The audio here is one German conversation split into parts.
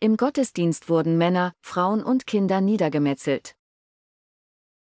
Im Gottesdienst wurden Männer, Frauen und Kinder niedergemetzelt.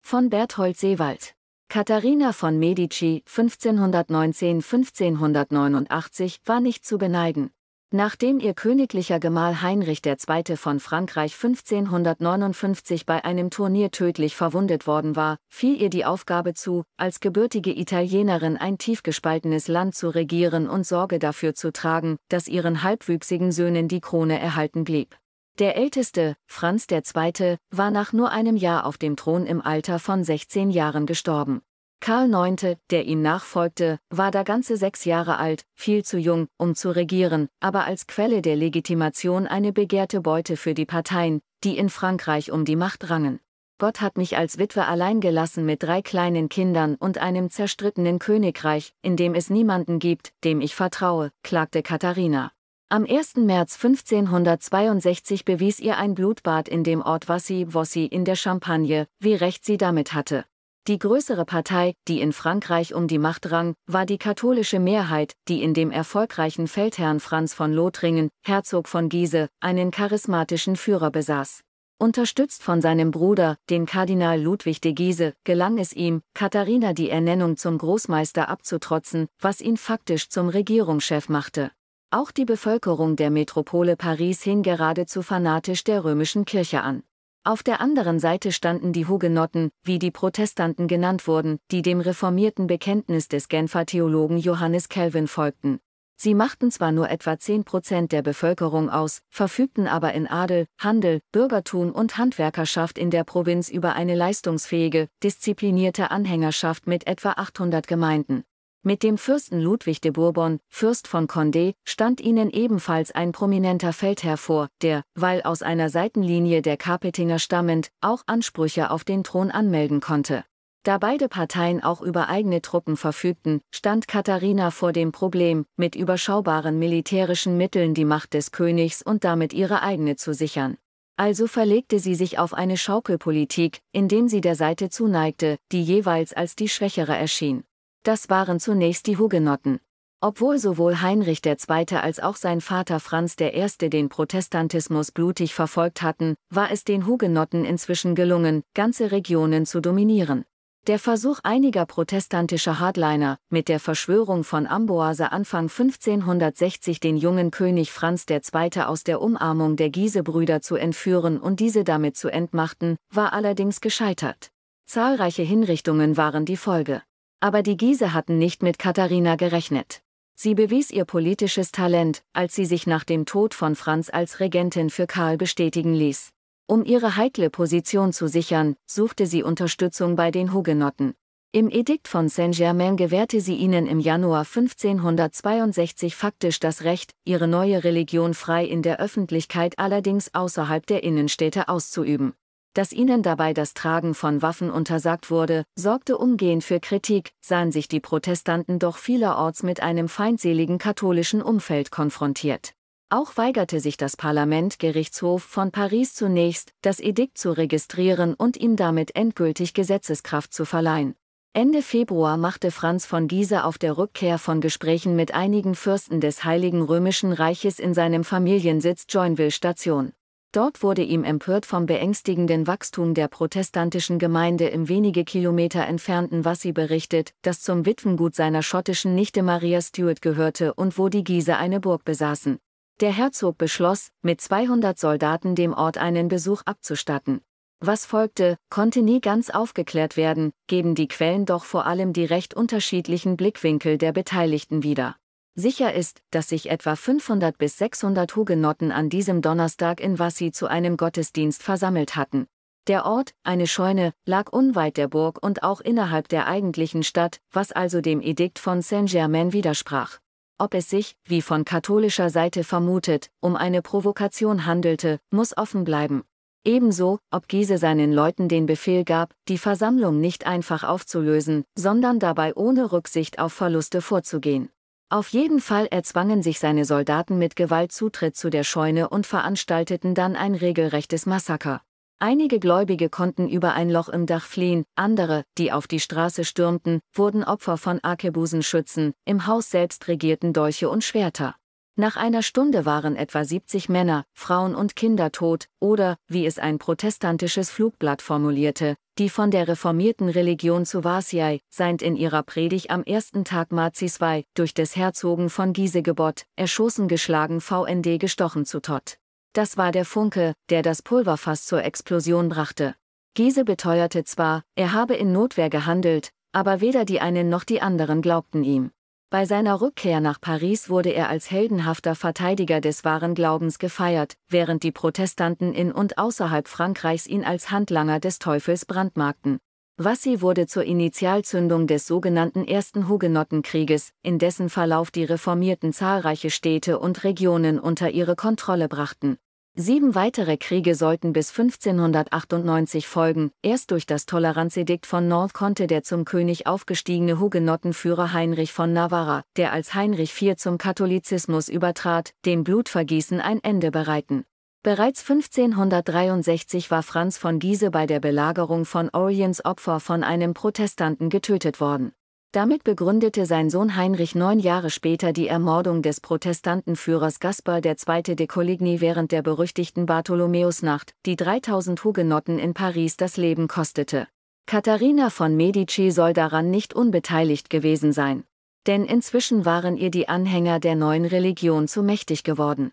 Von Berthold Seewald Katharina von Medici 1519-1589 war nicht zu beneiden. Nachdem ihr königlicher Gemahl Heinrich II. von Frankreich 1559 bei einem Turnier tödlich verwundet worden war, fiel ihr die Aufgabe zu, als gebürtige Italienerin ein tief gespaltenes Land zu regieren und Sorge dafür zu tragen, dass ihren halbwüchsigen Söhnen die Krone erhalten blieb. Der älteste, Franz II., war nach nur einem Jahr auf dem Thron im Alter von 16 Jahren gestorben. Karl IX., der ihm nachfolgte, war da ganze sechs Jahre alt, viel zu jung, um zu regieren, aber als Quelle der Legitimation eine begehrte Beute für die Parteien, die in Frankreich um die Macht rangen. Gott hat mich als Witwe allein gelassen mit drei kleinen Kindern und einem zerstrittenen Königreich, in dem es niemanden gibt, dem ich vertraue, klagte Katharina. Am 1. März 1562 bewies ihr ein Blutbad in dem Ort Vassy Vossy in der Champagne, wie recht sie damit hatte. Die größere Partei, die in Frankreich um die Macht rang, war die katholische Mehrheit, die in dem erfolgreichen Feldherrn Franz von Lothringen, Herzog von Giese, einen charismatischen Führer besaß. Unterstützt von seinem Bruder, den Kardinal Ludwig de Giese, gelang es ihm, Katharina die Ernennung zum Großmeister abzutrotzen, was ihn faktisch zum Regierungschef machte. Auch die Bevölkerung der Metropole Paris hing geradezu fanatisch der römischen Kirche an. Auf der anderen Seite standen die Hugenotten, wie die Protestanten genannt wurden, die dem reformierten Bekenntnis des Genfer Theologen Johannes Calvin folgten. Sie machten zwar nur etwa 10 Prozent der Bevölkerung aus, verfügten aber in Adel, Handel, Bürgertum und Handwerkerschaft in der Provinz über eine leistungsfähige, disziplinierte Anhängerschaft mit etwa 800 Gemeinden. Mit dem Fürsten Ludwig de Bourbon, Fürst von Condé, stand ihnen ebenfalls ein prominenter Feldherr vor, der, weil aus einer Seitenlinie der Kapetinger stammend, auch Ansprüche auf den Thron anmelden konnte. Da beide Parteien auch über eigene Truppen verfügten, stand Katharina vor dem Problem, mit überschaubaren militärischen Mitteln die Macht des Königs und damit ihre eigene zu sichern. Also verlegte sie sich auf eine Schaukelpolitik, indem sie der Seite zuneigte, die jeweils als die schwächere erschien. Das waren zunächst die Hugenotten. Obwohl sowohl Heinrich II. als auch sein Vater Franz I. den Protestantismus blutig verfolgt hatten, war es den Hugenotten inzwischen gelungen, ganze Regionen zu dominieren. Der Versuch einiger protestantischer Hardliner, mit der Verschwörung von Amboise Anfang 1560 den jungen König Franz II. aus der Umarmung der Giesebrüder zu entführen und diese damit zu entmachten, war allerdings gescheitert. Zahlreiche Hinrichtungen waren die Folge. Aber die Giese hatten nicht mit Katharina gerechnet. Sie bewies ihr politisches Talent, als sie sich nach dem Tod von Franz als Regentin für Karl bestätigen ließ. Um ihre heikle Position zu sichern, suchte sie Unterstützung bei den Hugenotten. Im Edikt von Saint-Germain gewährte sie ihnen im Januar 1562 faktisch das Recht, ihre neue Religion frei in der Öffentlichkeit allerdings außerhalb der Innenstädte auszuüben. Dass ihnen dabei das Tragen von Waffen untersagt wurde, sorgte umgehend für Kritik, sahen sich die Protestanten doch vielerorts mit einem feindseligen katholischen Umfeld konfrontiert. Auch weigerte sich das Parlament Gerichtshof von Paris zunächst, das Edikt zu registrieren und ihm damit endgültig Gesetzeskraft zu verleihen. Ende Februar machte Franz von Giese auf der Rückkehr von Gesprächen mit einigen Fürsten des Heiligen Römischen Reiches in seinem Familiensitz Joinville Station. Dort wurde ihm empört vom beängstigenden Wachstum der protestantischen Gemeinde im wenige Kilometer entfernten Wassi berichtet, das zum Witwengut seiner schottischen Nichte Maria Stuart gehörte und wo die Giese eine Burg besaßen. Der Herzog beschloss, mit 200 Soldaten dem Ort einen Besuch abzustatten. Was folgte, konnte nie ganz aufgeklärt werden, geben die Quellen doch vor allem die recht unterschiedlichen Blickwinkel der Beteiligten wieder. Sicher ist, dass sich etwa 500 bis 600 Hugenotten an diesem Donnerstag in Vassy zu einem Gottesdienst versammelt hatten. Der Ort, eine Scheune, lag unweit der Burg und auch innerhalb der eigentlichen Stadt, was also dem Edikt von Saint-Germain widersprach. Ob es sich, wie von katholischer Seite vermutet, um eine Provokation handelte, muss offen bleiben. Ebenso, ob Giese seinen Leuten den Befehl gab, die Versammlung nicht einfach aufzulösen, sondern dabei ohne Rücksicht auf Verluste vorzugehen. Auf jeden Fall erzwangen sich seine Soldaten mit Gewalt Zutritt zu der Scheune und veranstalteten dann ein regelrechtes Massaker. Einige Gläubige konnten über ein Loch im Dach fliehen, andere, die auf die Straße stürmten, wurden Opfer von Arkebusenschützen, im Haus selbst regierten Dolche und Schwerter. Nach einer Stunde waren etwa 70 Männer, Frauen und Kinder tot, oder, wie es ein protestantisches Flugblatt formulierte, die von der reformierten Religion zu Vasiai, seint in ihrer Predigt am ersten Tag Marziswei, durch des Herzogen von Giesegebot, erschossen geschlagen VND gestochen zu Tott. Das war der Funke, der das Pulverfass zur Explosion brachte. Giese beteuerte zwar, er habe in Notwehr gehandelt, aber weder die einen noch die anderen glaubten ihm. Bei seiner Rückkehr nach Paris wurde er als heldenhafter Verteidiger des wahren Glaubens gefeiert, während die Protestanten in und außerhalb Frankreichs ihn als Handlanger des Teufels brandmarkten. Wassy wurde zur Initialzündung des sogenannten Ersten Hugenottenkrieges, in dessen Verlauf die Reformierten zahlreiche Städte und Regionen unter ihre Kontrolle brachten. Sieben weitere Kriege sollten bis 1598 folgen, erst durch das Toleranzedikt von North konnte der zum König aufgestiegene Hugenottenführer Heinrich von Navarra, der als Heinrich IV zum Katholizismus übertrat, dem Blutvergießen ein Ende bereiten. Bereits 1563 war Franz von Giese bei der Belagerung von Orleans Opfer von einem Protestanten getötet worden. Damit begründete sein Sohn Heinrich neun Jahre später die Ermordung des Protestantenführers Gaspar II. de Coligny während der berüchtigten Bartholomäusnacht, die 3000 Hugenotten in Paris das Leben kostete. Katharina von Medici soll daran nicht unbeteiligt gewesen sein. Denn inzwischen waren ihr die Anhänger der neuen Religion zu mächtig geworden.